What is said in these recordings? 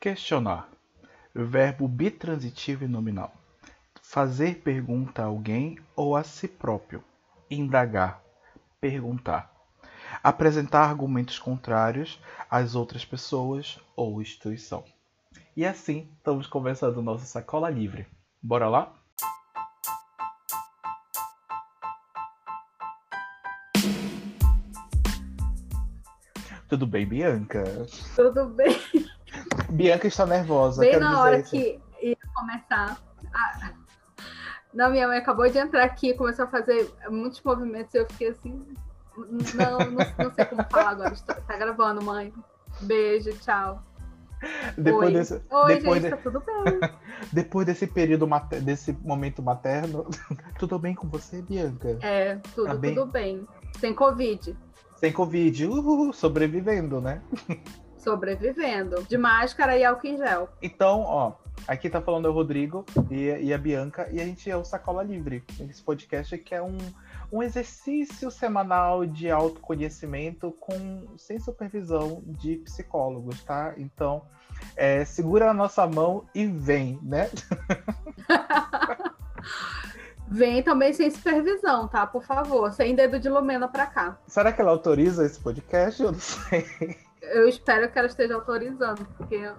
Questionar. Verbo bitransitivo e nominal. Fazer pergunta a alguém ou a si próprio. Indagar. Perguntar. Apresentar argumentos contrários às outras pessoas ou instituição. E assim estamos começando nossa sacola livre. Bora lá? Tudo bem, Bianca? Tudo bem. Bianca está nervosa. Bem na hora que ia começar. A... Não, minha mãe acabou de entrar aqui, começou a fazer muitos movimentos e eu fiquei assim. Não, não, não sei como falar agora. Tá gravando, mãe. Beijo, tchau. Depois Oi. desse, Oi, depois gente, de- tá tudo bem. depois desse período, mater- desse momento materno, tudo bem com você, Bianca? É, tudo, Tá bem? tudo bem. Sem Covid. Sem Covid, uhul, sobrevivendo, né? Sobrevivendo. De máscara e álcool em gel. Então, ó, aqui tá falando é o Rodrigo e, e a Bianca, e a gente é o Sacola Livre. Esse podcast que é um, um exercício semanal de autoconhecimento com, sem supervisão de psicólogos, tá? Então, é, segura a nossa mão e vem, né? Vem também sem supervisão, tá? Por favor. Sem dedo de Lumena pra cá. Será que ela autoriza esse podcast? Eu não sei. Eu espero que ela esteja autorizando, porque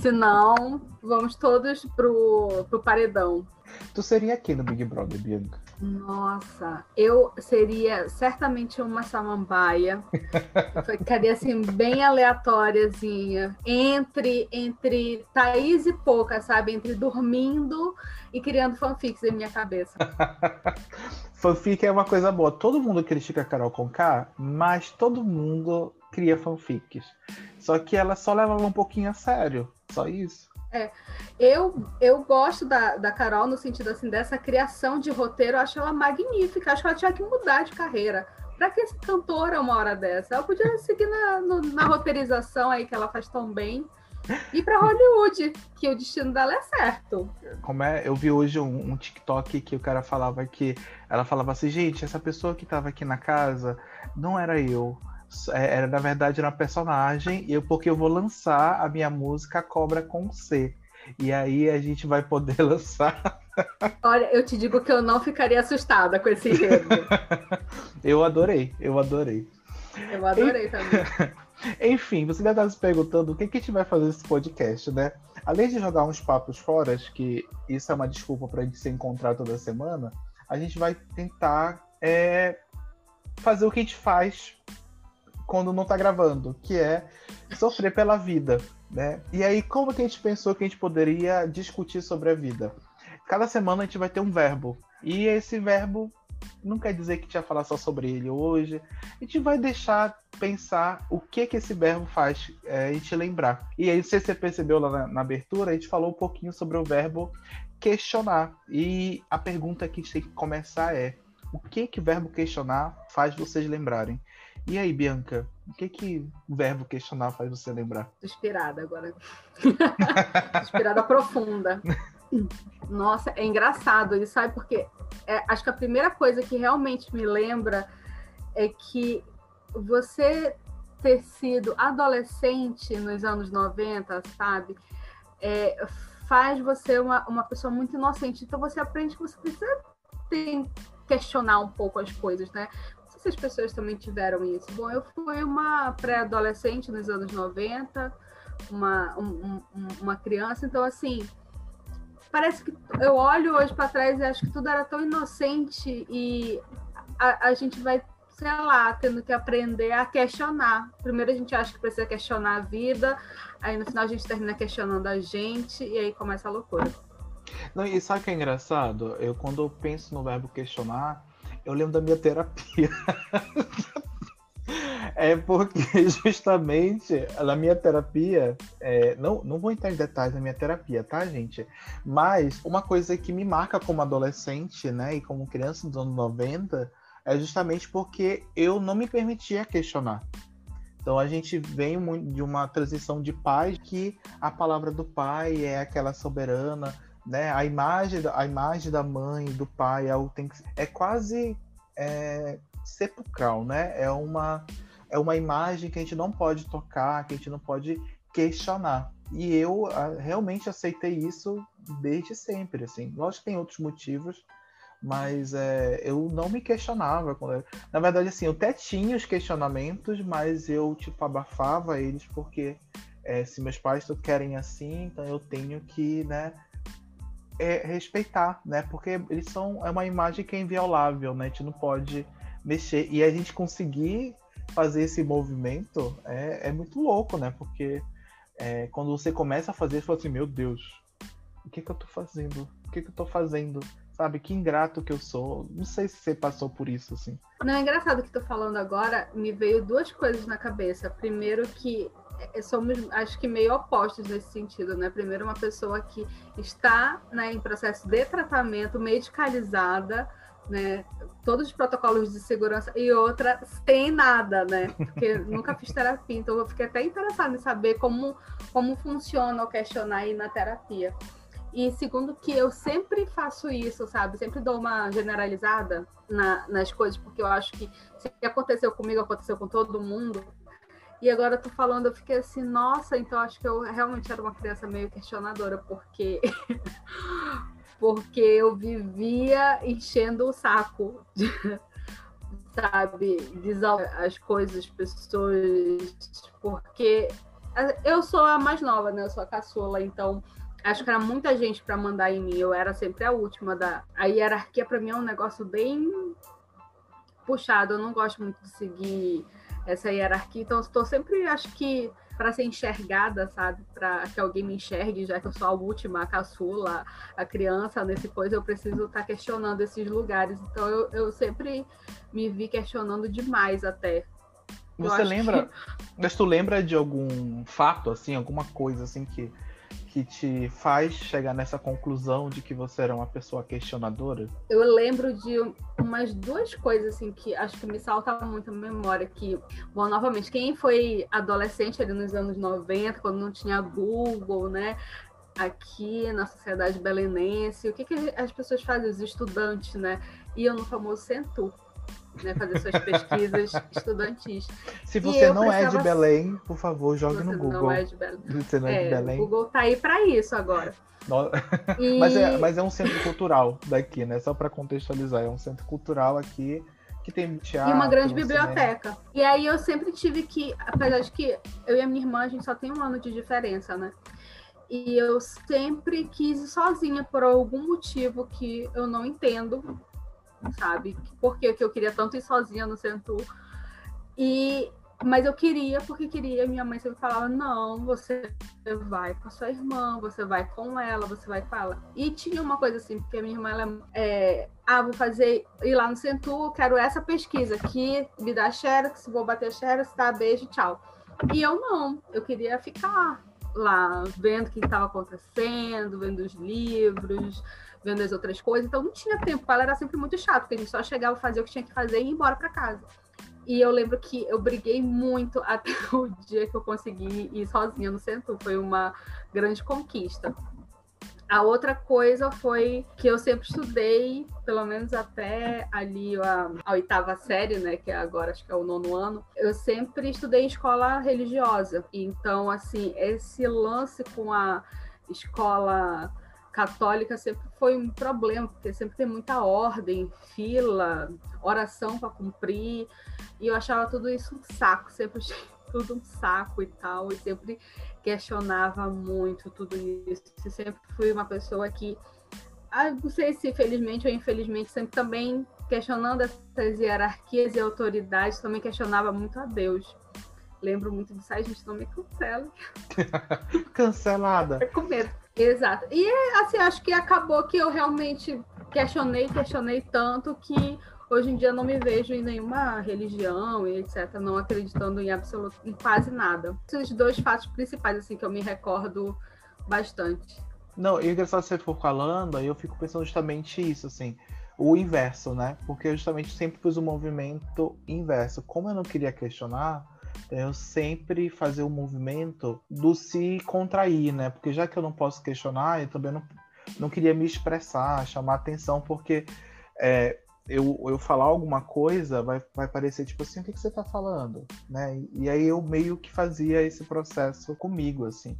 senão vamos todos pro, pro paredão. Tu seria aqui no Big Brother, Bianca? Nossa, eu seria certamente uma samambaia. Ficaria assim, bem aleatóriazinha. Entre, entre Thaís e Pouca, sabe? Entre dormindo e criando fanfics em minha cabeça. Fanfic é uma coisa boa. Todo mundo critica a Carol Conká, mas todo mundo cria fanfics. Só que ela só levava um pouquinho a sério. Só isso. Eu, eu gosto da, da Carol no sentido assim, dessa criação de roteiro, eu acho ela magnífica. Acho que ela tinha que mudar de carreira. Pra que essa cantora uma hora dessa? Ela podia seguir na, no- na roteirização aí que ela faz tão bem. E pra Hollywood, que o destino dela é certo. Como é? Eu vi hoje um, um TikTok que o cara falava que. Ela falava assim, gente, essa pessoa que tava aqui na casa não era eu. É, Era, na verdade, era uma personagem, eu, porque eu vou lançar a minha música Cobra com C. E aí a gente vai poder lançar. Olha, eu te digo que eu não ficaria assustada com esse enredo. Eu adorei, eu adorei. Eu adorei também. Enfim, você deve estar se perguntando o que, que a gente vai fazer nesse podcast, né? Além de jogar uns papos fora, que isso é uma desculpa para a gente se encontrar toda semana, a gente vai tentar é, fazer o que a gente faz quando não tá gravando, que é sofrer pela vida, né? E aí, como que a gente pensou que a gente poderia discutir sobre a vida? Cada semana a gente vai ter um verbo, e esse verbo não quer dizer que a gente vai falar só sobre ele hoje, a gente vai deixar pensar o que que esse verbo faz é, a gente lembrar. E aí, se você percebeu lá na, na abertura, a gente falou um pouquinho sobre o verbo questionar. E a pergunta que a gente tem que começar é: o que que o verbo questionar faz vocês lembrarem? E aí, Bianca, o que que o verbo questionar faz você lembrar? Inspirada agora. Inspirada profunda. Nossa, é engraçado isso, sabe? Porque é, acho que a primeira coisa que realmente me lembra é que você ter sido adolescente nos anos 90, sabe? É, faz você uma, uma pessoa muito inocente. Então você aprende que você precisa ter- questionar um pouco as coisas, né? Não sei se as pessoas também tiveram isso. Bom, eu fui uma pré-adolescente nos anos 90, uma, um- um- uma criança, então assim. Parece que eu olho hoje para trás e acho que tudo era tão inocente e a, a gente vai, sei lá, tendo que aprender a questionar. Primeiro a gente acha que precisa questionar a vida, aí no final a gente termina questionando a gente e aí começa a loucura. Não, e sabe o que é engraçado? Eu, quando eu penso no verbo questionar, eu lembro da minha terapia. é porque, justamente, na minha terapia, é, não, não vou entrar em detalhes da minha terapia, tá, gente? Mas uma coisa que me marca como adolescente, né, e como criança dos anos 90, é justamente porque eu não me permitia questionar. Então a gente vem de uma transição de pais que a palavra do pai é aquela soberana, né? A imagem, a imagem da mãe, do pai, é, tem que- é quase é, sepulcral, né? É uma, é uma imagem que a gente não pode tocar, que a gente não pode questionar. E eu uh, realmente aceitei isso desde sempre, assim. Lógico que tem outros motivos, mas é, eu não me questionava. Quando Na verdade, assim, eu até tinha os questionamentos, mas eu, tipo, abafava eles porque é, se meus pais querem assim, então eu tenho que, né, é, respeitar, né? Porque eles são é uma imagem que é inviolável, né? A gente não pode mexer e a gente conseguir fazer esse movimento é, é muito louco, né? Porque é, quando você começa a fazer, você fala assim, meu Deus, o que que eu tô fazendo? O que que eu tô fazendo? Sabe, que ingrato que eu sou. Não sei se você passou por isso, assim. Não, é engraçado que tô falando agora, me veio duas coisas na cabeça. Primeiro que somos, acho que, meio opostos nesse sentido, né? Primeiro, uma pessoa que está né, em processo de tratamento, medicalizada, né? Todos os protocolos de segurança, e outra sem nada, né? Porque nunca fiz terapia, então eu fiquei até interessada em saber como, como funciona o questionar aí na terapia. E segundo que eu sempre faço isso, sabe? Sempre dou uma generalizada na, nas coisas, porque eu acho que se aconteceu comigo, aconteceu com todo mundo. E agora tô falando, eu fiquei assim, nossa, então acho que eu realmente era uma criança meio questionadora, porque porque eu vivia enchendo o saco, de, sabe, as coisas, pessoas, porque eu sou a mais nova, né? Eu sou a caçula, então acho que era muita gente para mandar em mim. Eu era sempre a última da. A hierarquia para mim é um negócio bem puxado. Eu não gosto muito de seguir essa hierarquia. Então, estou sempre, acho que, para ser enxergada, sabe? Para que alguém me enxergue, já que eu sou a última, a caçula, a criança, nesse coisa, eu preciso estar tá questionando esses lugares. Então, eu, eu sempre me vi questionando demais até. Você lembra? Que... Mas tu lembra de algum fato, assim, alguma coisa assim que que te faz chegar nessa conclusão de que você era uma pessoa questionadora? Eu lembro de umas duas coisas assim que acho que me saltam muito a memória que, bom, novamente, quem foi adolescente ali nos anos 90, quando não tinha Google, né? Aqui na sociedade belenense, o que, que as pessoas fazem, os estudantes, né? Iam no famoso Centur né, fazer suas pesquisas estudantis. Se você não é de Belém, por favor, jogue no Google. Não é de Belém. Você não é, é de Belém. O Google tá aí para isso agora. E... mas, é, mas é um centro cultural daqui, né? Só para contextualizar, é um centro cultural aqui que tem teatro. E uma grande biblioteca. Cinema. E aí eu sempre tive que, apesar de que eu e a minha irmã, a gente só tem um ano de diferença, né? E eu sempre quis ir sozinha por algum motivo que eu não entendo sabe? Por que eu queria tanto ir sozinha no centro? E mas eu queria porque queria. Minha mãe sempre falava: não, você vai com a sua irmã, você vai com ela, você vai com ela. E tinha uma coisa assim, porque minha irmã, ela é, ah, vou fazer, ir lá no Centur, quero essa pesquisa aqui, me dá xerox, vou bater xerox, tá, beijo, tchau. E eu não, eu queria ficar lá, vendo o que estava acontecendo, vendo os livros, vendo as outras coisas, então não tinha tempo. Ela era sempre muito chato, porque a gente só chegava, fazia o que tinha que fazer e ia embora para casa. E eu lembro que eu briguei muito até o dia que eu consegui ir sozinha no centro. Foi uma grande conquista. A outra coisa foi que eu sempre estudei, pelo menos até ali a, a, oitava série, né, que é agora acho que é o nono ano, eu sempre estudei em escola religiosa. Então, assim, esse lance com a escola católica sempre foi um problema, porque sempre tem muita ordem, fila, oração para cumprir, e eu achava tudo isso um saco, sempre achei tudo um saco e tal, e sempre questionava muito tudo isso. E sempre fui uma pessoa que, ah, não sei se felizmente ou infelizmente, sempre também questionando essas hierarquias e autoridades, também questionava muito a Deus. Lembro muito disso, ai gente, não me cancela. Cancelada. com medo. Exato. E assim, acho que acabou que eu realmente questionei, questionei tanto que hoje em dia não me vejo em nenhuma religião e etc, não acreditando em absoluto em quase nada. Esses dois fatos principais assim que eu me recordo bastante. Não, e engraçado você for falando, aí eu fico pensando justamente isso, assim, o inverso, né? Porque eu justamente sempre fiz o um movimento inverso. Como eu não queria questionar, eu sempre fazer o movimento do se contrair, né? Porque já que eu não posso questionar, eu também não, não queria me expressar, chamar atenção, porque é, eu, eu falar alguma coisa, vai, vai parecer tipo assim, o que, que você tá falando? Né? E, e aí eu meio que fazia esse processo comigo, assim.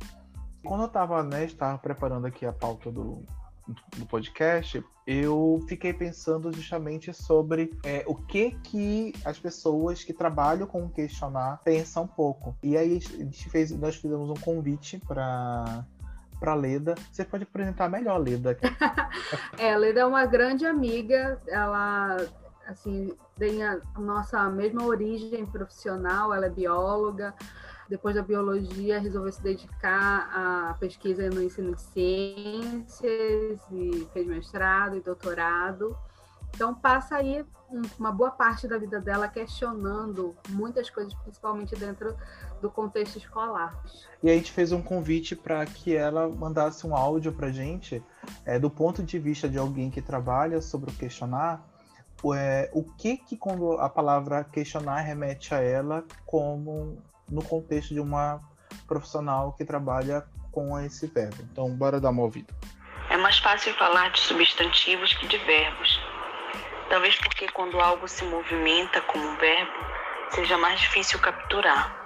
Quando eu tava, né, estava preparando aqui a pauta do, do podcast, eu fiquei pensando justamente sobre é, o que que as pessoas que trabalham com questionar pensam um pouco. E aí fez, nós fizemos um convite para para Leda. Você pode apresentar melhor Leda. é, a Leda é uma grande amiga, ela assim tem a nossa mesma origem profissional, ela é bióloga. Depois da biologia, resolveu se dedicar à pesquisa no ensino de ciências e fez mestrado e doutorado. Então passa aí uma boa parte da vida dela questionando muitas coisas, principalmente dentro do contexto escolar. E a gente fez um convite para que ela mandasse um áudio para gente, é, do ponto de vista de alguém que trabalha sobre o questionar, é, o que que quando a palavra questionar remete a ela como no contexto de uma profissional que trabalha com esse verbo. Então, bora dar uma ouvida. É mais fácil falar de substantivos que de verbos Talvez porque quando algo se movimenta como um verbo, seja mais difícil capturar.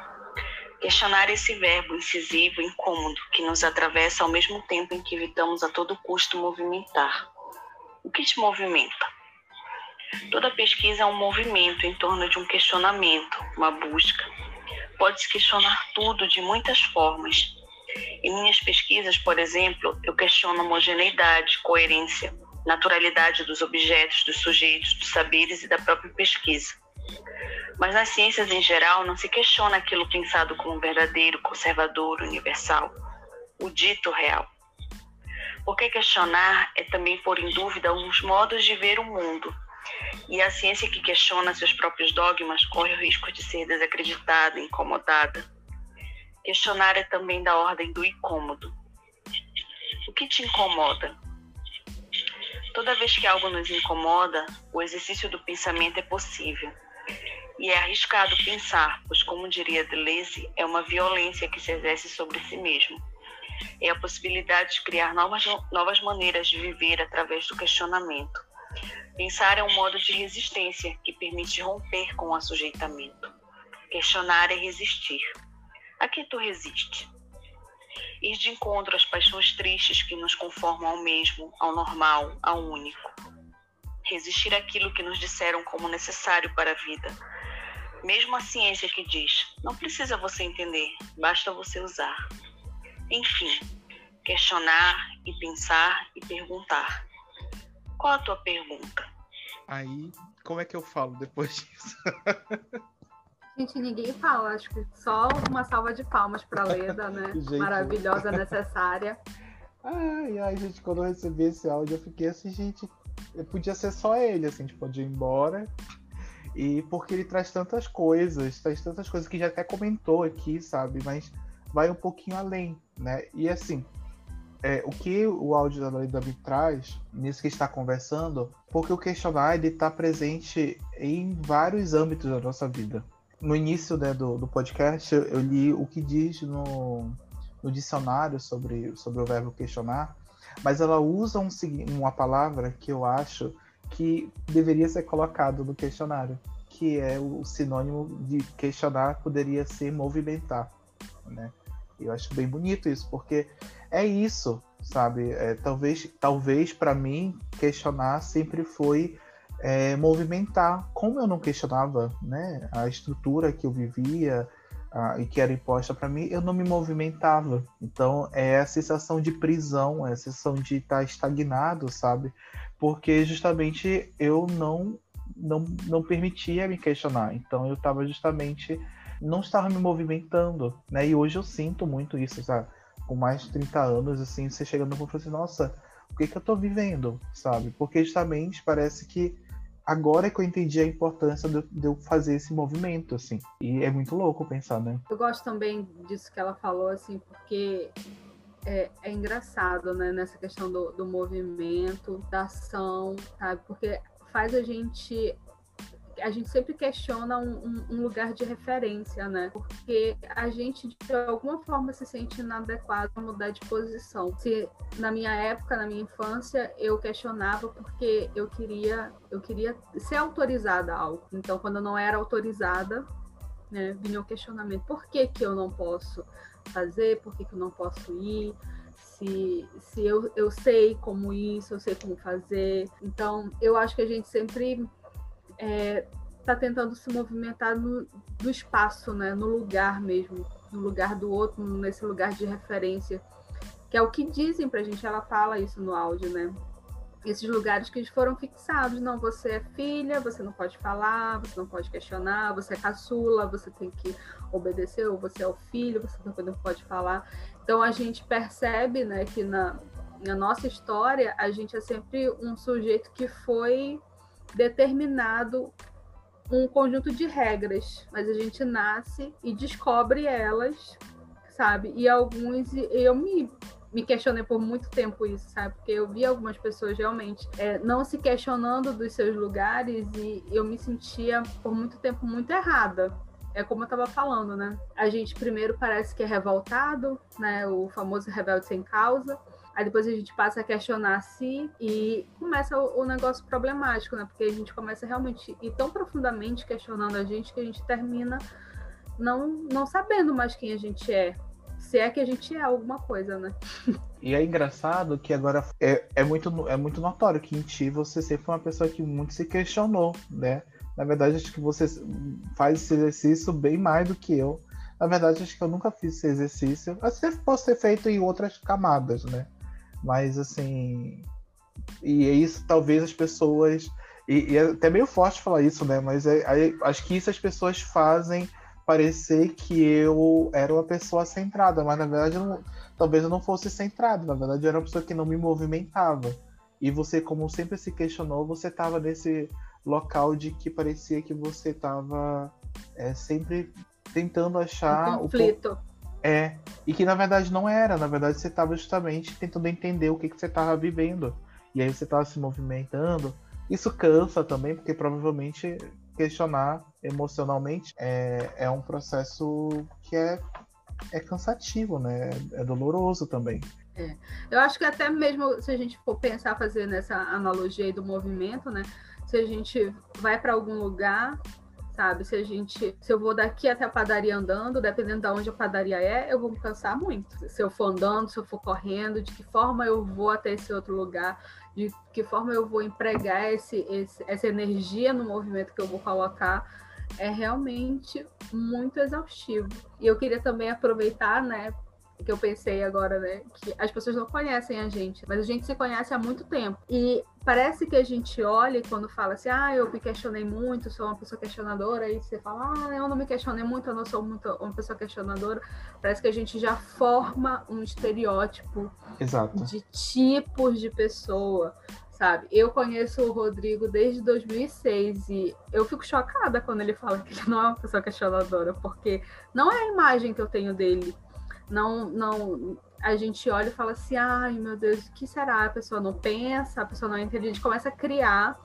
Questionar esse verbo incisivo e incômodo que nos atravessa ao mesmo tempo em que evitamos a todo custo movimentar. O que te movimenta? Toda pesquisa é um movimento em torno de um questionamento, uma busca. Pode-se questionar tudo de muitas formas. Em minhas pesquisas, por exemplo, eu questiono homogeneidade, coerência, naturalidade dos objetos, dos sujeitos, dos saberes e da própria pesquisa. Mas nas ciências em geral não se questiona aquilo pensado como verdadeiro, conservador, universal, o dito real. Porque questionar é também pôr em dúvida alguns modos de ver o mundo. E a ciência que questiona seus próprios dogmas corre o risco de ser desacreditada, incomodada. Questionar é também da ordem do incômodo. O que te incomoda? Toda vez que algo nos incomoda, o exercício do pensamento é possível. E é arriscado pensar, pois, como diria Deleuze, é uma violência que se exerce sobre si mesmo. É a possibilidade de criar novas, novas maneiras de viver através do questionamento. Pensar é um modo de resistência que permite romper com o assujeitamento. Questionar é resistir. A que tu resiste? ir de encontro às paixões tristes que nos conformam ao mesmo, ao normal, ao único. Resistir àquilo que nos disseram como necessário para a vida. Mesmo a ciência que diz, não precisa você entender, basta você usar. Enfim, questionar e pensar e perguntar. Qual a tua pergunta? Aí, como é que eu falo depois disso? Gente, ninguém fala, acho que só uma salva de palmas para Leda, né? gente, Maravilhosa, necessária. Ai, ai, gente, quando eu recebi esse áudio, eu fiquei assim, gente, podia ser só ele, assim, tipo, de ir embora. E porque ele traz tantas coisas, traz tantas coisas que já até comentou aqui, sabe? Mas vai um pouquinho além, né? E assim, é, o que o áudio da me traz, nisso que está conversando, porque o questionar ele está presente em vários âmbitos da nossa vida no início né, do, do podcast, eu, li o que diz no, no dicionário sobre, sobre o verbo questionar, mas ela usa um, uma palavra que eu acho que deveria ser colocado no questionário, que é o sinônimo de questionar poderia ser movimentar, né? Eu acho bem bonito isso, porque é isso, sabe? É, talvez, talvez para mim questionar sempre foi é, movimentar. Como eu não questionava né, a estrutura que eu vivia a, e que era imposta para mim, eu não me movimentava. Então é a sensação de prisão, é a sensação de estar estagnado, sabe? Porque justamente eu não não, não permitia me questionar. Então eu estava justamente não estava me movimentando, né? E hoje eu sinto muito isso, sabe? Com mais de 30 anos, assim, você chegando e assim, nossa, o que que eu tô vivendo, sabe? Porque justamente parece que agora que eu entendi a importância de, de, eu fazer esse movimento, assim. E é muito louco pensar, né? Eu gosto também disso que ela falou, assim, porque é, é engraçado, né, nessa questão do, do movimento, da ação, sabe? Porque faz a gente a gente sempre questiona um, um, lugar de referência, né? Porque a gente, de alguma forma, se sente inadequado a mudar de posição. Se na minha época, na minha infância, eu questionava porque eu queria, eu queria ser autorizada a algo. Então, quando eu não era autorizada, né, vinha o questionamento: por que, que eu não posso fazer? Por que, que eu não posso ir? se, se eu, eu sei como isso, eu sei como fazer. Então, eu acho que a gente sempre está é, tentando se movimentar no, no espaço, né? no lugar mesmo, no lugar do outro, nesse lugar de referência, que é o que dizem para a gente. Ela fala isso no áudio, né? Esses lugares que foram fixados. Não, você é filha, você não pode falar, você não pode questionar, você é caçula, você tem que obedecer, ou você é o filho, você não pode falar. Então a gente percebe né, que na, na nossa história a gente é sempre um sujeito que foi determinado um conjunto de regras, mas a gente nasce e descobre elas, sabe? E alguns, eu me, me questionei por muito tempo isso, sabe? Porque eu vi algumas pessoas realmente é, não se questionando dos seus lugares e eu me sentia por muito tempo muito errada, é como eu estava falando, né? A gente primeiro parece que é revoltado, né? O famoso rebelde sem causa. Aí depois a gente passa a questionar si e começa o, o, negócio problemático, né? Porque a gente começa realmente ir tão profundamente questionando a gente que a gente termina não, não sabendo mais quem a gente é. Se é que a gente é alguma coisa, né? E é engraçado que agora é, é, muito, é muito notório que em ti você sempre foi uma pessoa que muito se questionou, né? Na verdade, acho que você faz esse exercício bem mais do que eu. Na verdade, acho que eu nunca fiz esse exercício. Até posso ter feito em outras camadas, né? Mas, assim. E é isso, talvez as pessoas. E, e é até meio forte falar isso, né? Mas é, é, acho que isso as pessoas fazem parecer que eu era uma pessoa centrada, mas na verdade eu não, talvez eu não fosse centrado, na verdade eu era uma pessoa que não me movimentava. E você, como sempre se questionou, você estava nesse local de que parecia que você estava é, sempre tentando achar um conflito. O... É, e que na verdade não era, na verdade você estava justamente tentando entender o que, que você estava vivendo. E aí você estava se movimentando. Isso cansa também, porque provavelmente questionar emocionalmente é, é um processo que é, é cansativo, né? É doloroso também. É. Eu acho que até mesmo se a gente for pensar fazer nessa analogia do movimento, né? se a gente vai para algum lugar, sabe? Se a gente, se eu vou daqui até a padaria andando, dependendo de onde a padaria é, eu vou me cansar muito. Se eu for andando, se eu for correndo, de que forma eu vou até esse outro lugar, de que forma eu vou empregar esse, esse essa energia no movimento que eu vou colocar, é realmente muito exaustivo. E eu queria também aproveitar, né, que eu pensei agora, né? Que as pessoas não conhecem a gente, mas a gente se conhece há muito tempo. E parece que a gente olha quando fala assim, ah, eu me questionei muito, sou uma pessoa questionadora, aí você fala, ah, eu não me questionei muito, eu não sou muito uma pessoa questionadora. Parece que a gente já forma um estereótipo Exato. de tipos de pessoa. Sabe, eu conheço o Rodrigo desde 2006 e eu fico chocada quando ele fala que ele não é uma pessoa questionadora, porque não é a imagem que eu tenho dele não, não, a gente olha e fala assim, ai meu Deus, o que será? A pessoa não pensa, a pessoa não entende, a gente começa a criar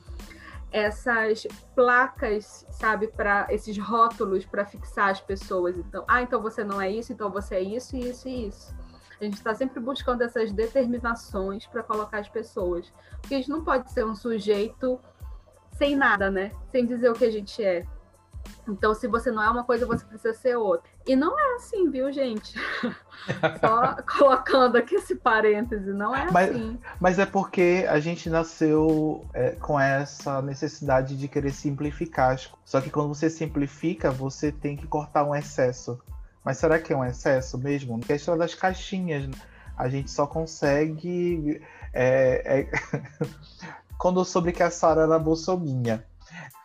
essas placas, sabe, para esses rótulos para fixar as pessoas. Então, ah, então você não é isso, então você é isso, isso e isso. A gente está sempre buscando essas determinações para colocar as pessoas. Porque a gente não pode ser um sujeito sem nada, né? Sem dizer o que a gente é. Então, se você não é uma coisa, você precisa ser outra. E não é assim, viu, gente? Só colocando aqui esse parêntese, não é mas, assim. Mas é porque a gente nasceu é, com essa necessidade de querer simplificar. Só que quando você simplifica, você tem que cortar um excesso. Mas será que é um excesso mesmo? A questão das caixinhas. Né? A gente só consegue. É, é... quando eu soube que a Sara era bolsominha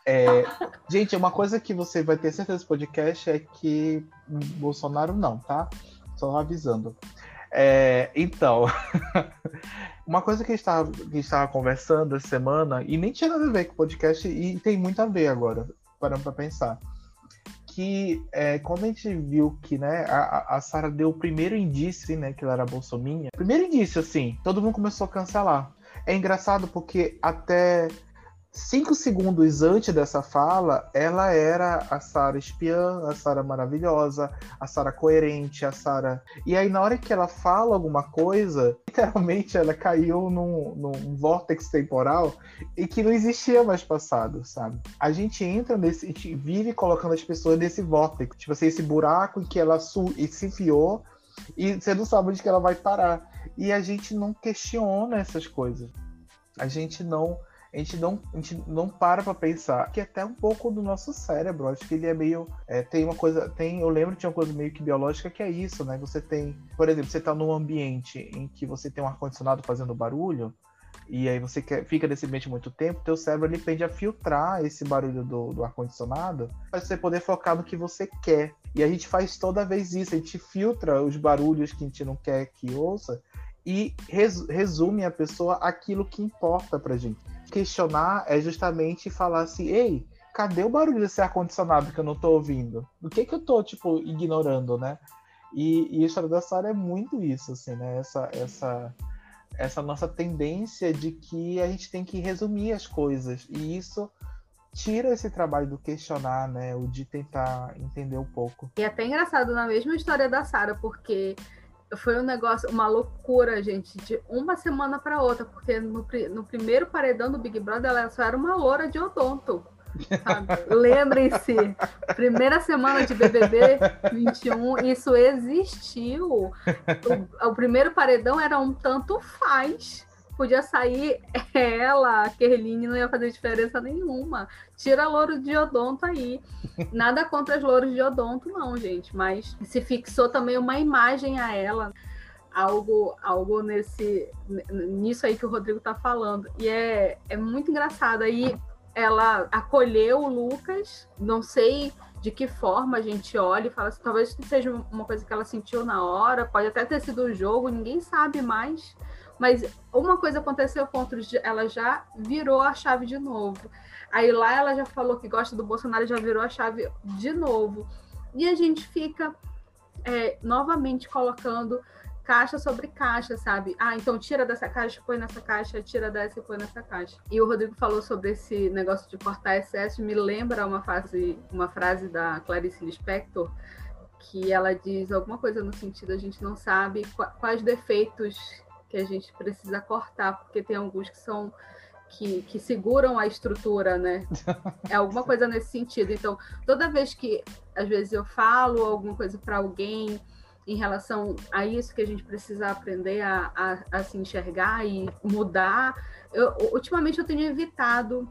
é, gente, uma coisa que você vai ter certeza desse podcast é que Bolsonaro não, tá? Só avisando. É, então, uma coisa que a gente estava conversando essa semana, e nem tinha nada a ver com o podcast, e tem muito a ver agora, parando para pensar. Que é, quando a gente viu que né, a, a Sara deu o primeiro indício, né, que ela era bolsominha, primeiro indício, assim, todo mundo começou a cancelar. É engraçado porque até cinco segundos antes dessa fala, ela era a Sara espiã, a Sara maravilhosa, a Sara coerente, a Sara. E aí, na hora que ela fala alguma coisa, literalmente ela caiu num, num vórtex temporal e que não existia mais passado, sabe? A gente entra nesse. A gente vive colocando as pessoas nesse vórtex, tipo assim, esse buraco em que ela se enfiou e você não sabe onde que ela vai parar. E a gente não questiona essas coisas. A gente não a gente não, a gente não para pra pensar que é até um pouco do nosso cérebro, acho que ele é meio. É, tem uma coisa. tem Eu lembro que tinha uma coisa meio que biológica que é isso, né? Você tem, por exemplo, você tá num ambiente em que você tem um ar-condicionado fazendo barulho, e aí você quer, fica nesse ambiente muito tempo, teu cérebro ele tende a filtrar esse barulho do, do ar-condicionado para você poder focar no que você quer. E a gente faz toda vez isso, a gente filtra os barulhos que a gente não quer que ouça e res, resume a pessoa aquilo que importa pra gente questionar é justamente falar assim, ei, cadê o barulho desse ar-condicionado que eu não tô ouvindo? O que que eu tô, tipo, ignorando, né? E, e a história da Sarah é muito isso, assim, né? Essa, essa, essa nossa tendência de que a gente tem que resumir as coisas. E isso tira esse trabalho do questionar, né? O de tentar entender um pouco. E é até engraçado na mesma história da Sarah, porque foi um negócio, uma loucura, gente, de uma semana para outra, porque no, no primeiro paredão do Big Brother ela só era uma loura de odonto. Lembrem-se, primeira semana de BBB 21, isso existiu. O, o primeiro paredão era um tanto faz podia sair ela, a Kerline, não ia fazer diferença nenhuma. Tira louro de odonto aí. Nada contra as louros de odonto, não, gente. Mas se fixou também uma imagem a ela. Algo, algo nesse nisso aí que o Rodrigo tá falando. E é, é muito engraçado. Aí ela acolheu o Lucas, não sei de que forma a gente olha e fala assim, talvez seja uma coisa que ela sentiu na hora, pode até ter sido o jogo, ninguém sabe mais mas uma coisa aconteceu outros, ela já virou a chave de novo. Aí lá ela já falou que gosta do Bolsonaro já virou a chave de novo. E a gente fica é, novamente colocando caixa sobre caixa, sabe? Ah, então tira dessa caixa, põe nessa caixa, tira dessa e põe nessa caixa. E o Rodrigo falou sobre esse negócio de cortar excesso, me lembra uma frase, uma frase da Clarice Lispector, que ela diz alguma coisa no sentido a gente não sabe quais defeitos que a gente precisa cortar, porque tem alguns que são que, que seguram a estrutura, né? É alguma coisa nesse sentido. Então, toda vez que às vezes eu falo alguma coisa para alguém em relação a isso que a gente precisa aprender a, a, a se enxergar e mudar, eu, ultimamente eu tenho evitado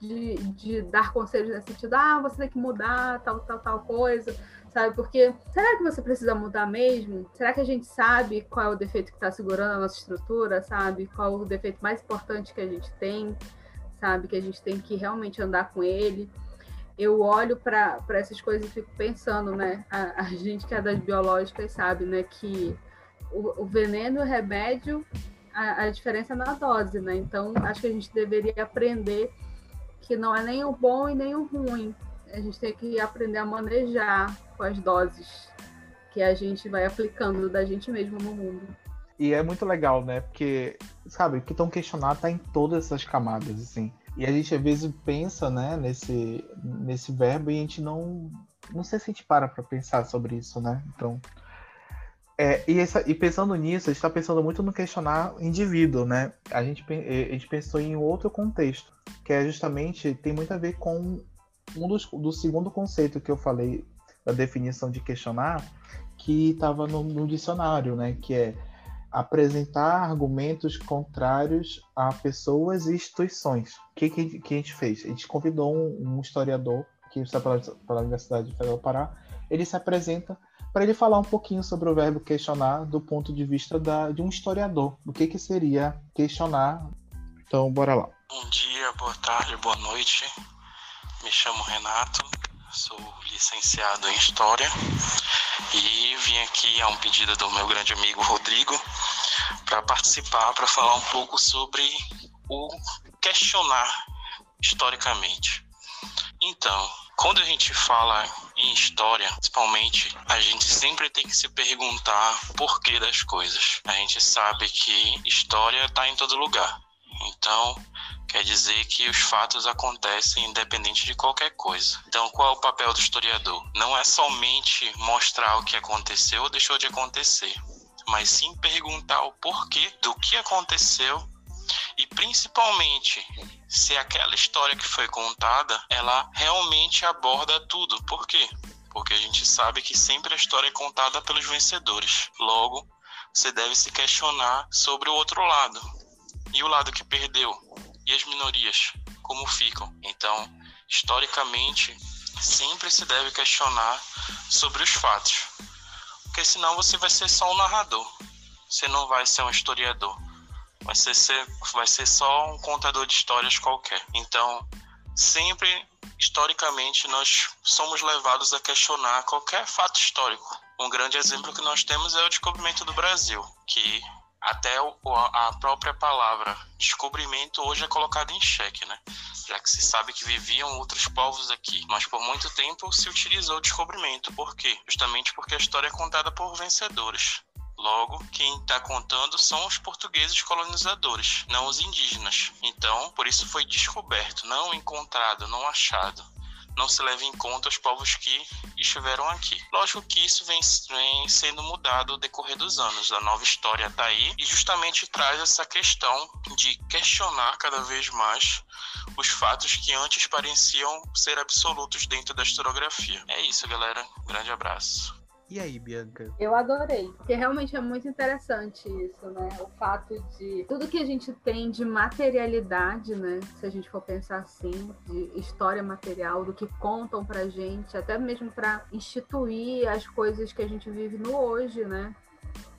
de, de dar conselhos nesse sentido, ah, você tem que mudar tal, tal, tal coisa sabe? Porque será que você precisa mudar mesmo? Será que a gente sabe qual é o defeito que está segurando a nossa estrutura, sabe? Qual o defeito mais importante que a gente tem, sabe? Que a gente tem que realmente andar com ele. Eu olho para essas coisas e fico pensando, né? A, a, gente que é das biológicas sabe, né? Que o, o veneno e o remédio, a, a diferença é na dose, né? Então, acho que a gente deveria aprender que não é nem o bom e nem o ruim, a gente tem que aprender a manejar com as doses que a gente vai aplicando da gente mesmo no mundo. E é muito legal, né? Porque, sabe, o que estão questionando tá em todas essas camadas, assim. E a gente às vezes pensa, né, nesse, nesse verbo e a gente não. Não sei se a gente para pra pensar sobre isso, né? Então. É, e, essa, e pensando nisso, a gente está pensando muito no questionar indivíduo, né? A gente, a gente pensou em outro contexto, que é justamente, tem muito a ver com um dos, do segundo conceito que eu falei da definição de questionar, que estava no, no, dicionário, né? Que é apresentar argumentos contrários a pessoas e instituições. O que, que, que a gente fez? A gente convidou um, um historiador que está pela, pela Universidade Federal do Pará. Ele se apresenta para ele falar um pouquinho sobre o verbo questionar do ponto de vista da, de um historiador. O que, que seria questionar? Então, bora lá. Bom dia, boa tarde, boa noite. Me chamo Renato, sou licenciado em História e vim aqui a um pedido do meu grande amigo Rodrigo para participar, para falar um pouco sobre o questionar historicamente. Então, quando a gente fala em história, principalmente, a gente sempre tem que se perguntar o porquê das coisas. A gente sabe que história está em todo lugar. Então, Quer dizer que os fatos acontecem independente de qualquer coisa. Então, qual é o papel do historiador? Não é somente mostrar o que aconteceu ou deixou de acontecer, mas sim perguntar o porquê do que aconteceu e principalmente se aquela história que foi contada, ela realmente aborda tudo. Por quê? Porque a gente sabe que sempre a história é contada pelos vencedores. Logo, você deve se questionar sobre o outro lado. E o lado que perdeu? E as minorias? Como ficam? Então, historicamente, sempre se deve questionar sobre os fatos. Porque senão você vai ser só um narrador. Você não vai ser um historiador vai ser, ser, vai ser só um contador de histórias qualquer. Então, sempre, historicamente, nós somos levados a questionar qualquer fato histórico. Um grande exemplo que nós temos é o descobrimento do Brasil, que até a própria palavra descobrimento hoje é colocada em xeque, né? Já que se sabe que viviam outros povos aqui, mas por muito tempo se utilizou descobrimento. Por quê? Justamente porque a história é contada por vencedores. Logo, quem está contando são os portugueses colonizadores, não os indígenas. Então, por isso foi descoberto, não encontrado, não achado. Não se leva em conta os povos que estiveram aqui. Lógico que isso vem, vem sendo mudado ao decorrer dos anos. A nova história está aí e justamente traz essa questão de questionar cada vez mais os fatos que antes pareciam ser absolutos dentro da historiografia. É isso, galera. grande abraço. E aí, Bianca? Eu adorei, porque realmente é muito interessante isso, né? O fato de tudo que a gente tem de materialidade, né? Se a gente for pensar assim, de história material, do que contam pra gente, até mesmo para instituir as coisas que a gente vive no hoje, né?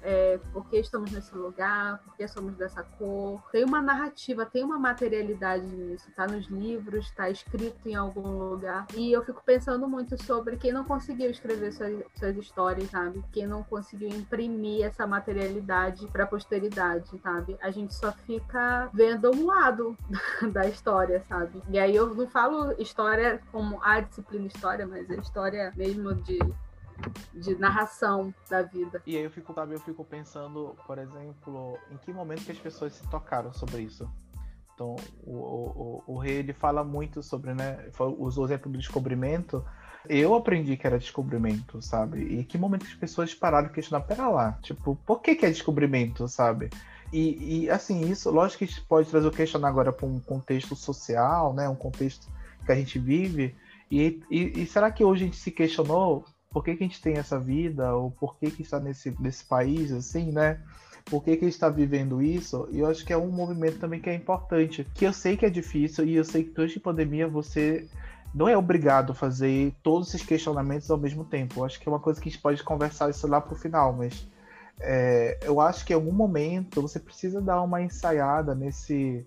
É, por que estamos nesse lugar, por que somos dessa cor. Tem uma narrativa, tem uma materialidade nisso, tá nos livros, tá escrito em algum lugar. E eu fico pensando muito sobre quem não conseguiu escrever suas, suas histórias, sabe? Quem não conseguiu imprimir essa materialidade para a posteridade, sabe? A gente só fica vendo um lado da história, sabe? E aí eu não falo história como a disciplina história, mas a história mesmo de de narração da vida. E aí eu fico, sabe, eu fico pensando, por exemplo, em que momento que as pessoas se tocaram sobre isso. Então, o, o, o, rei ele fala muito sobre, né? Usou o exemplo do descobrimento. Eu aprendi que era descobrimento, sabe? E que momento as pessoas pararam de questionar, pera lá, tipo, por que, que é descobrimento, sabe? E, e assim, isso, lógico que pode trazer o questionar agora para um contexto social, né? Um contexto que a gente vive. E, e, e será que hoje a gente se questionou por que, que a gente tem essa vida, ou por que, que está nesse, nesse país, assim, né? Por que, que está vivendo isso? E eu acho que é um movimento também que é importante, que eu sei que é difícil, e eu sei que durante a pandemia você não é obrigado a fazer todos esses questionamentos ao mesmo tempo. Eu acho que é uma coisa que a gente pode conversar isso lá para o final, mas é, eu acho que em algum momento você precisa dar uma ensaiada nesse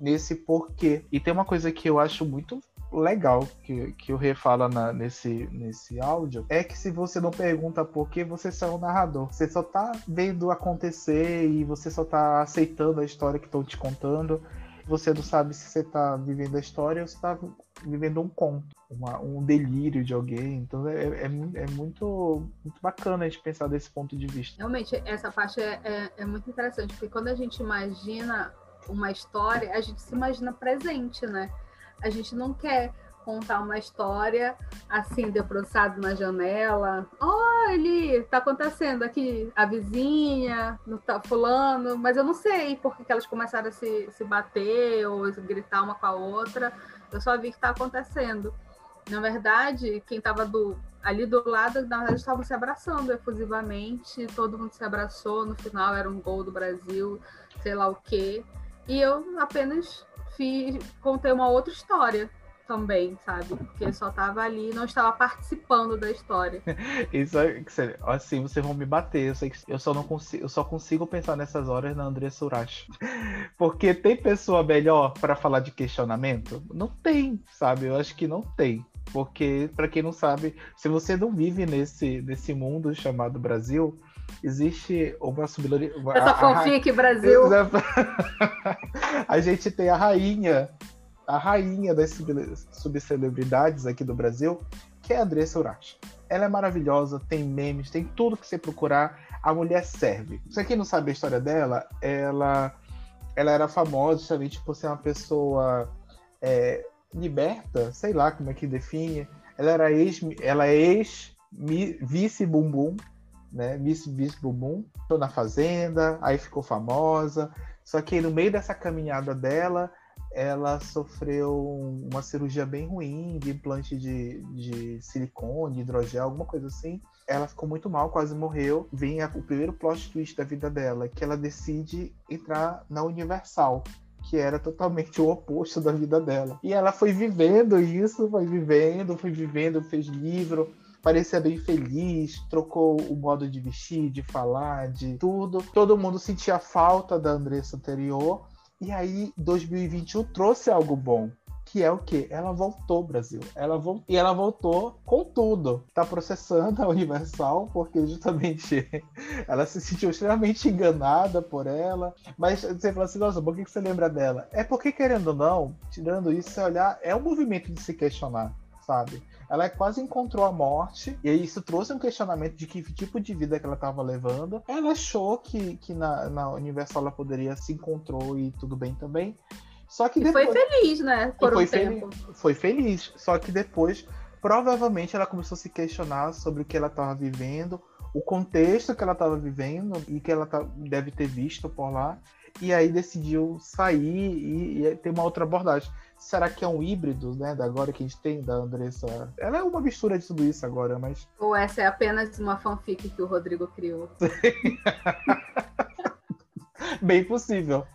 nesse porquê. E tem uma coisa que eu acho muito legal que, que o Rê fala na, nesse, nesse áudio é que se você não pergunta por que, você só é um narrador. Você só tá vendo acontecer e você só tá aceitando a história que estão te contando. Você não sabe se você tá vivendo a história ou se tá vivendo um conto, uma, um delírio de alguém. Então é, é, é, muito, muito bacana a gente pensar desse ponto de vista. Realmente, essa parte é, é, é muito interessante, porque quando a gente imagina uma história, a gente se imagina presente, né? A gente não quer contar uma história assim, debruçado na janela. Olha, está acontecendo aqui a vizinha, no tá fulano, mas eu não sei por que elas começaram a se, se bater ou gritar uma com a outra. Eu só vi que está acontecendo. Na verdade, quem estava do, ali do lado, na verdade, estavam se abraçando efusivamente, todo mundo se abraçou, no final era um gol do Brasil, sei lá o quê. E eu apenas fiz, contei uma outra história também, sabe? Porque só tava ali não estava participando da história. Isso é assim, vocês vão me bater. Eu sei que eu só não consigo, eu só consigo pensar nessas horas na André Surashi. Porque tem pessoa melhor para falar de questionamento? Não tem, sabe? Eu acho que não tem. Porque, para quem não sabe, se você não vive nesse, nesse mundo chamado Brasil, existe uma subcelebridade. Essa fanfic, Brasil. a gente tem a rainha, a rainha das subcelebridades aqui do Brasil, que é a Andressa Urashi. Ela é maravilhosa, tem memes, tem tudo que você procurar. A mulher serve. Se quem não sabe a história dela, ela ela era famosa justamente por ser uma pessoa é, liberta, sei lá como é que define. Ela era ex, ela é ex vice bumbum, né? Miss Vice Bumbum, tô na fazenda, aí ficou famosa. Só que no meio dessa caminhada dela, ela sofreu uma cirurgia bem ruim de implante de, de silicone, de hidrogel, alguma coisa assim. Ela ficou muito mal, quase morreu. Vem a, o primeiro plot twist da vida dela, que ela decide entrar na Universal, que era totalmente o oposto da vida dela. E ela foi vivendo isso, foi vivendo, foi vivendo, fez livro, parecia bem feliz, trocou o modo de vestir, de falar, de tudo. Todo mundo sentia falta da Andressa anterior. E aí, 2021 trouxe algo bom. Que é o quê? Ela voltou, Brasil. Ela voltou, e ela voltou com tudo. Tá processando a Universal, porque justamente ela se sentiu extremamente enganada por ela. Mas você fala assim, nossa, por que você lembra dela? É porque, querendo ou não, tirando isso, você olhar, é um movimento de se questionar, sabe? Ela quase encontrou a morte, e isso trouxe um questionamento de que tipo de vida que ela estava levando. Ela achou que, que na, na Universal ela poderia se encontrou e tudo bem também. Só que depois... foi feliz, né? Por foi um. Feliz, foi feliz. Só que depois, provavelmente, ela começou a se questionar sobre o que ela estava vivendo, o contexto que ela estava vivendo e que ela tá, deve ter visto por lá. E aí decidiu sair e, e ter uma outra abordagem. Será que é um híbrido, né? Da agora que a gente tem da Andressa. Ela é uma mistura de tudo isso agora, mas. Ou essa é apenas uma fanfic que o Rodrigo criou? Bem possível.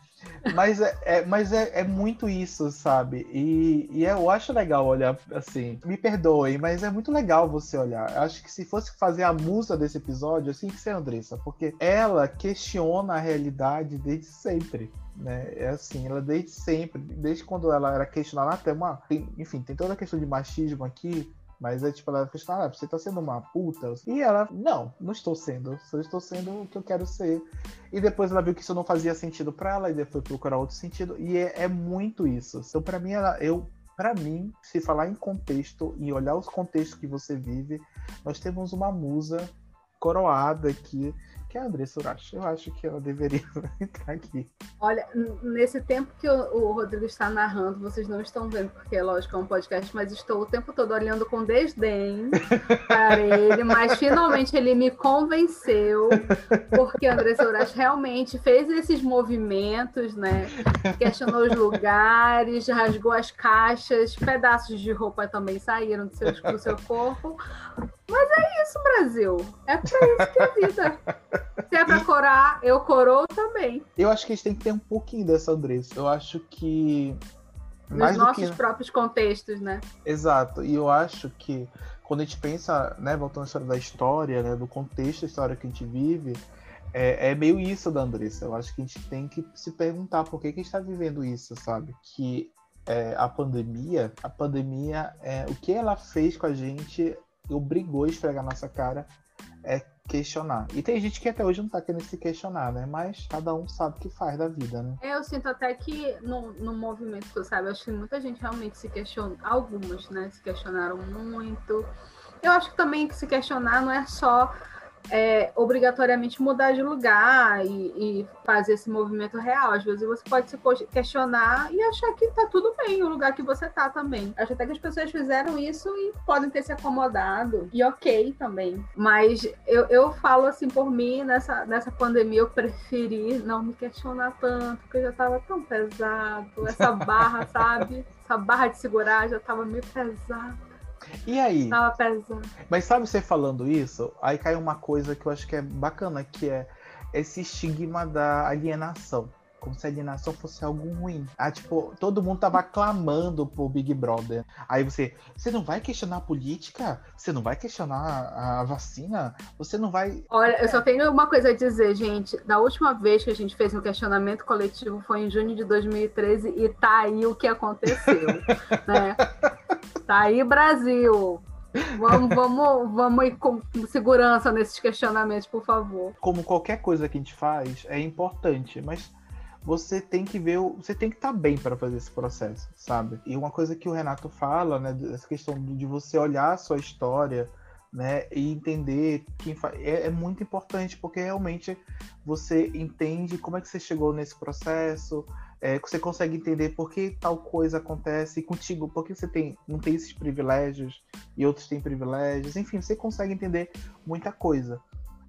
Mas, é, é mas é, é, muito isso, sabe? E, e eu acho legal olhar assim. Me perdoem, mas é muito legal você olhar. Acho que se fosse fazer a musa desse episódio, assim que ser a Andressa, porque ela questiona a realidade desde sempre né? É assim, ela desde sempre, desde quando ela era questionada até uma. Tem, enfim, tem toda a questão de machismo aqui, mas é tipo, ela questionada, ah, você tá sendo uma puta? E ela, não, não estou sendo, só estou sendo o que eu quero ser. E depois ela viu que isso não fazia sentido para ela, e depois procurar outro sentido. E é, é muito isso. Então, para mim, ela, eu. Para mim, se falar em contexto e olhar os contextos que você vive, nós temos uma musa coroada aqui que é a Andressa Urashi. Eu acho que ela deveria entrar aqui. Olha, nesse tempo que o, o, Rodrigo está narrando, vocês não estão vendo, porque é lógico, é um podcast, mas estou o tempo todo olhando com desdém para ele, mas finalmente ele me convenceu, porque a Andressa Urashi realmente fez esses movimentos, né? Questionou os lugares, rasgou as caixas, pedaços de roupa também saíram do seu, do seu corpo. Mas é isso, Brasil. É pra isso que é vida. Se é pra e... corar, eu corou também. Eu acho que a gente tem que ter um pouquinho dessa Andressa. Eu acho que. Nos nossos que... próprios contextos, né? Exato. E eu acho que quando a gente pensa, né, voltando à história da história, né, do contexto da história que a gente vive, é, é, meio isso da Andressa. Eu acho que a gente tem que se perguntar por que, que a gente está vivendo isso, sabe? Que é, a pandemia, a pandemia, é, o que ela fez com a gente obrigou a esfregar nossa cara é questionar. E tem gente que até hoje não tá querendo se questionar, né? Mas cada um sabe o que faz da vida, né? Eu sinto até que no, no movimento que eu sabe, acho que muita gente realmente se questiona, algumas, né, se questionaram muito. Eu acho que também que se questionar não é só é, obrigatoriamente mudar de lugar e, e, fazer esse movimento real. Às vezes você pode se questionar e achar que tá tudo bem o lugar que você tá também. Acho até que as pessoas fizeram isso e podem ter se acomodado. E ok também. Mas eu, eu falo assim por mim, nessa, nessa pandemia, eu preferi não me questionar tanto, porque já tava tão pesado. Essa barra, sabe? Essa barra de segurar já tava meio pesada. E aí? Tava pesando. Mas sabe você falando isso? Aí cai uma coisa que eu acho que é bacana, que é esse estigma da alienação. A alienação fosse algo ruim. Ah, tipo, todo mundo tava clamando pro Big Brother. Aí você, você não vai questionar a política? Você não vai questionar a vacina? Você não vai. Olha, eu só tenho uma coisa a dizer, gente. Da última vez que a gente fez um questionamento coletivo foi em junho de 2013 e tá aí o que aconteceu, né? Tá aí, Brasil. Vamos, vamos, vamos ir com segurança nesses questionamentos, por favor. Como qualquer coisa que a gente faz, é importante, mas você tem que ver, você tem que estar tá bem para fazer esse processo, sabe? E uma coisa que o Renato fala, né, essa questão de você olhar a sua história, né? E entender quem fa... é, é, muito importante porque realmente você entende como é que você chegou nesse processo, é, você consegue entender por que tal coisa acontece contigo, porque você tem não tem esses privilégios e outros têm privilégios, enfim, você consegue entender muita coisa.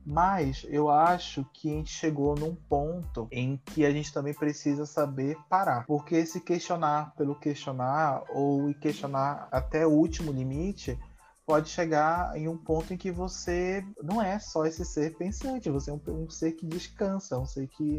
Mas eu acho que a gente chegou num ponto em que a gente também precisa saber parar. Porque se questionar pelo questionar, ou questionar até o último limite, pode chegar em um ponto em que você não é só esse ser pensante, você é um, um ser que descansa, um ser que,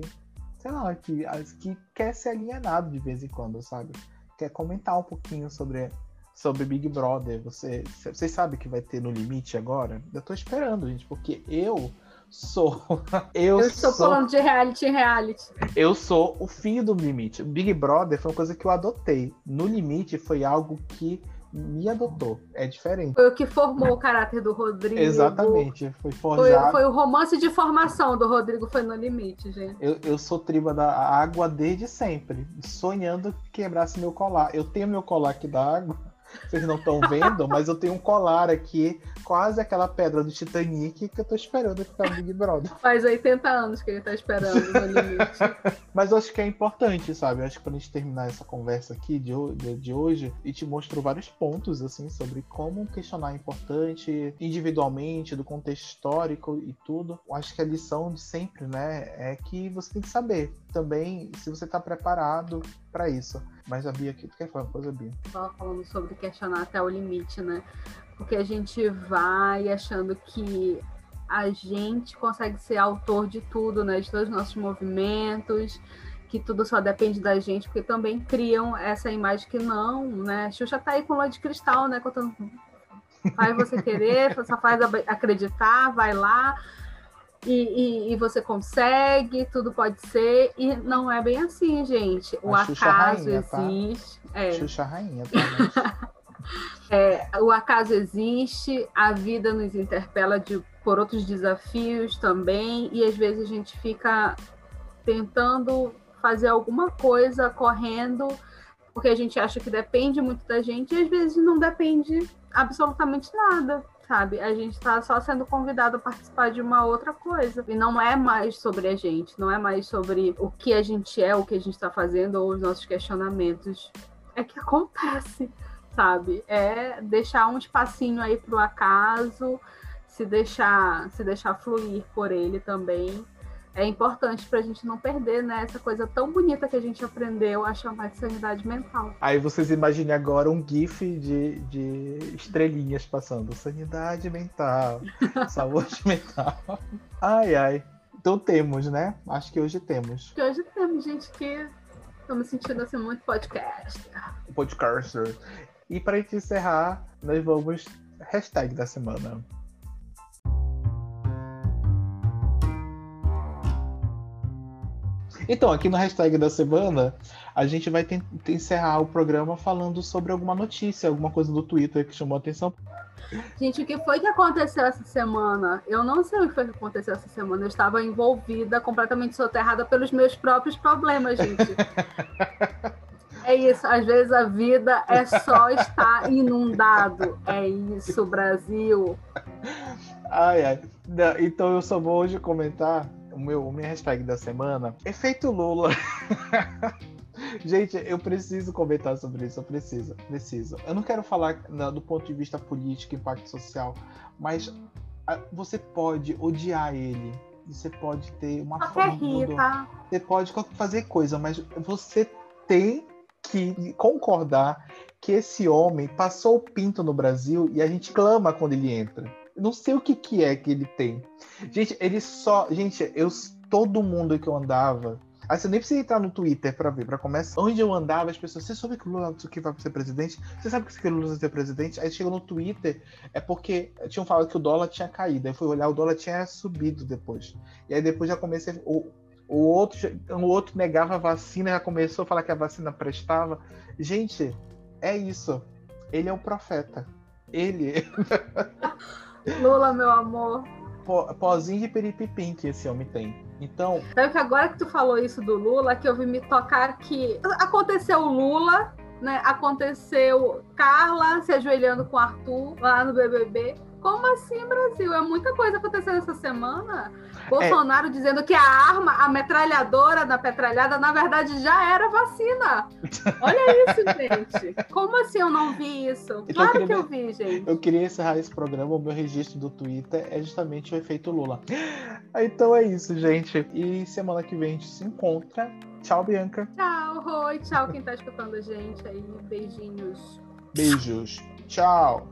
sei lá, que, que quer ser alienado de vez em quando, sabe? Quer comentar um pouquinho sobre sobre Big Brother. Você, vocês sabem que vai ter no limite agora? Eu tô esperando, gente, porque eu sou. Eu, eu estou sou, falando de reality em reality. Eu sou o fim do limite. Big Brother foi uma coisa que eu adotei. No limite foi algo que me adotou. É diferente. Foi o que formou o caráter do Rodrigo. Exatamente. Foi forjado. Foi, foi o romance de formação do Rodrigo, foi no limite, gente. Eu, eu sou tribo da água desde sempre. Sonhando que quebrasse meu colar. Eu tenho meu colar aqui da água vocês não estão vendo, mas eu tenho um colar aqui, quase aquela pedra do Titanic que eu tô esperando ficar no Big Brother. Faz 80 anos que ele tá esperando no limite. mas eu acho que é importante, sabe? Eu acho que pra gente terminar essa conversa aqui de, de, de hoje, e te mostrou vários pontos, assim, sobre como questionar é importante, individualmente, do contexto histórico e tudo. Eu acho que a lição de sempre, né, é que você tem que saber também se você tá preparado para isso. Mas a Bia aqui, tu quer falar uma coisa, Bia? Tava falando sobre questionar até o limite, né? Porque a gente vai achando que a gente consegue ser autor de tudo, né? De todos os nossos movimentos, que tudo só depende da gente, porque também criam essa imagem que não, né? Xuxa tá aí com lua de cristal, né? Contando faz você querer, só faz acreditar, vai lá e, e, e, você consegue, tudo pode ser, e não é bem assim, gente. O a acaso rainha, tá? existe. Tá? É. Xuxa rainha, tá? é, o acaso existe, a vida nos interpela de, por outros desafios também, e às vezes a gente fica tentando fazer alguma coisa correndo, porque a gente acha que depende muito da gente, e às vezes não depende absolutamente nada sabe? A gente está só sendo convidado a participar de uma outra coisa. E não é mais sobre a gente, não é mais sobre o que a gente é, o que a gente está fazendo ou os nossos questionamentos. É que acontece, sabe? É deixar um espacinho aí pro acaso, se deixar, se deixar fluir por ele também é importante para a gente não perder né, essa coisa tão bonita que a gente aprendeu a chamar de sanidade mental. Aí vocês imaginem agora um GIF de, de estrelinhas passando. Sanidade mental, saúde mental. Ai, ai. Então temos, né? Acho que hoje temos. Que hoje temos, gente, que estou me sentindo assim muito podcast. Podcaster. E para gente encerrar, nós vamos hashtag da semana. Então, aqui no hashtag da semana, a gente vai encerrar o programa falando sobre alguma notícia, alguma coisa do Twitter que chamou a atenção. Gente, o que foi que aconteceu essa semana? Eu não sei o que foi que aconteceu essa semana. Eu estava envolvida, completamente soterrada pelos meus próprios problemas, gente. É isso, às vezes a vida é só estar inundado. É isso, Brasil. Ai, ai. Então eu só vou hoje comentar o meu, o minha hashtag da semana, efeito Lula. Gente, eu preciso comentar sobre isso, eu preciso, preciso. Eu não quero falar não, do ponto de vista político, impacto social, mas a, você pode odiar ele, você pode ter uma forma rir, tá? Você pode fazer coisa, mas você tem que concordar que esse homem passou o pinto no Brasil e a gente clama quando ele entra não sei o que, que é que ele tem. Gente, ele só. Gente, eu. Todo mundo que eu andava. Aí você nem precisa entrar no Twitter para ver, para começar. Onde eu andava, as pessoas, você sabe que o Lula que vai ser presidente? Você sabe que o Lula vai ser presidente? Aí chegou no Twitter, é porque tinham falado que o dólar tinha caído. Aí fui olhar, o dólar tinha subido depois. E aí depois já comecei. O, o, outro, o outro negava a vacina, já começou a falar que a vacina prestava. Gente, é isso. Ele é o profeta. Ele. Lula, meu amor. Pozinho de peripipim que esse homem tem. Então. Sabe que agora que tu falou isso do Lula, que eu vi me tocar que aconteceu o Lula, né? Aconteceu Carla se ajoelhando com Arthur lá no BBB. Como assim, Brasil? É muita coisa acontecendo essa semana. Bolsonaro é. dizendo que a arma, a metralhadora da petralhada, na verdade, já era vacina. Olha isso, gente. Como assim eu não vi isso? Então, claro eu que eu vi, gente. Eu queria encerrar esse programa. O meu registro do Twitter é justamente o efeito Lula. Então é isso, gente. E semana que vem a gente se encontra. Tchau, Bianca. Tchau, Roi. Tchau, quem tá escutando a gente aí. Beijinhos. Beijos. Tchau.